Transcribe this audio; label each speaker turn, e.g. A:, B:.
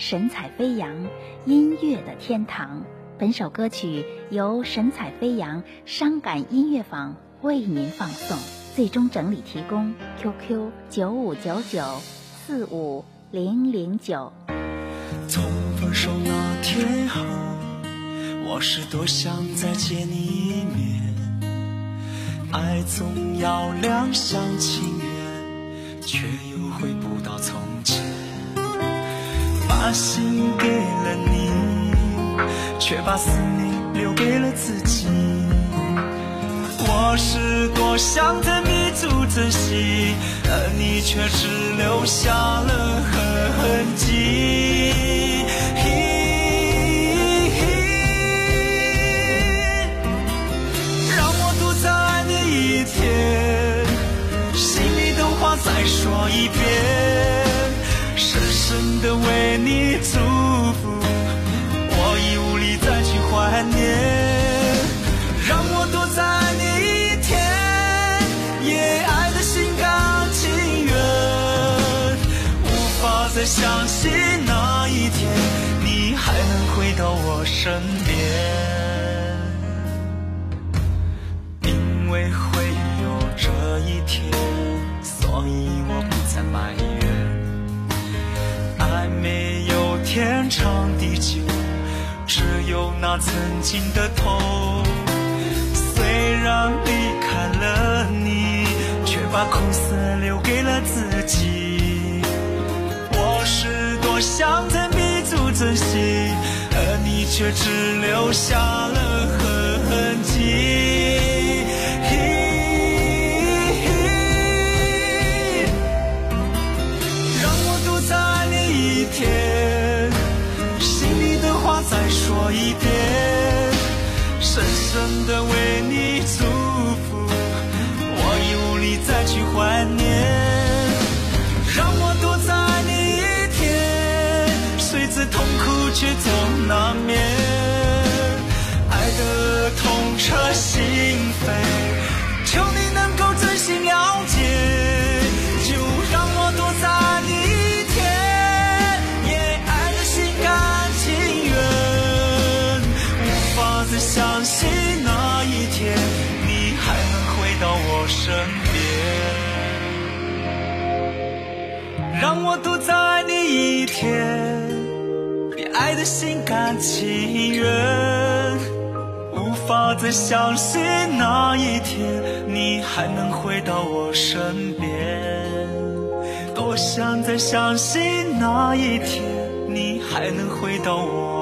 A: 神采飞扬，音乐的天堂。本首歌曲由神采飞扬伤感音乐坊为您放送，最终整理提供 QQ 九五九九四五零零九。
B: 从分手那天后，我是多想再见你一面，爱总要两厢情愿，却又回不到从前。把心给了你，却把思念留给了自己。我是多想再弥足珍惜，而你却只留下了痕迹。让我独在爱你一天，心里的话再说一遍。祝福，我已无力再去怀念。让我多在爱你一天，也爱得心甘情愿，无法再相信那一天你还能回到我身边，长地久，只有那曾经的痛。虽然离开了你，却把苦涩留给了自己。我是多想再弥足珍惜，而你却只留下了痕迹。让我独在爱你一天，一点，深深的为你祝福，我已无力再去怀念。让我多在你一天，虽知痛苦却总难免，身边。让我多在爱你一天，你爱的心甘情愿，无法再相信那一天你还能回到我身边。多想再相信那一天你还能回到我。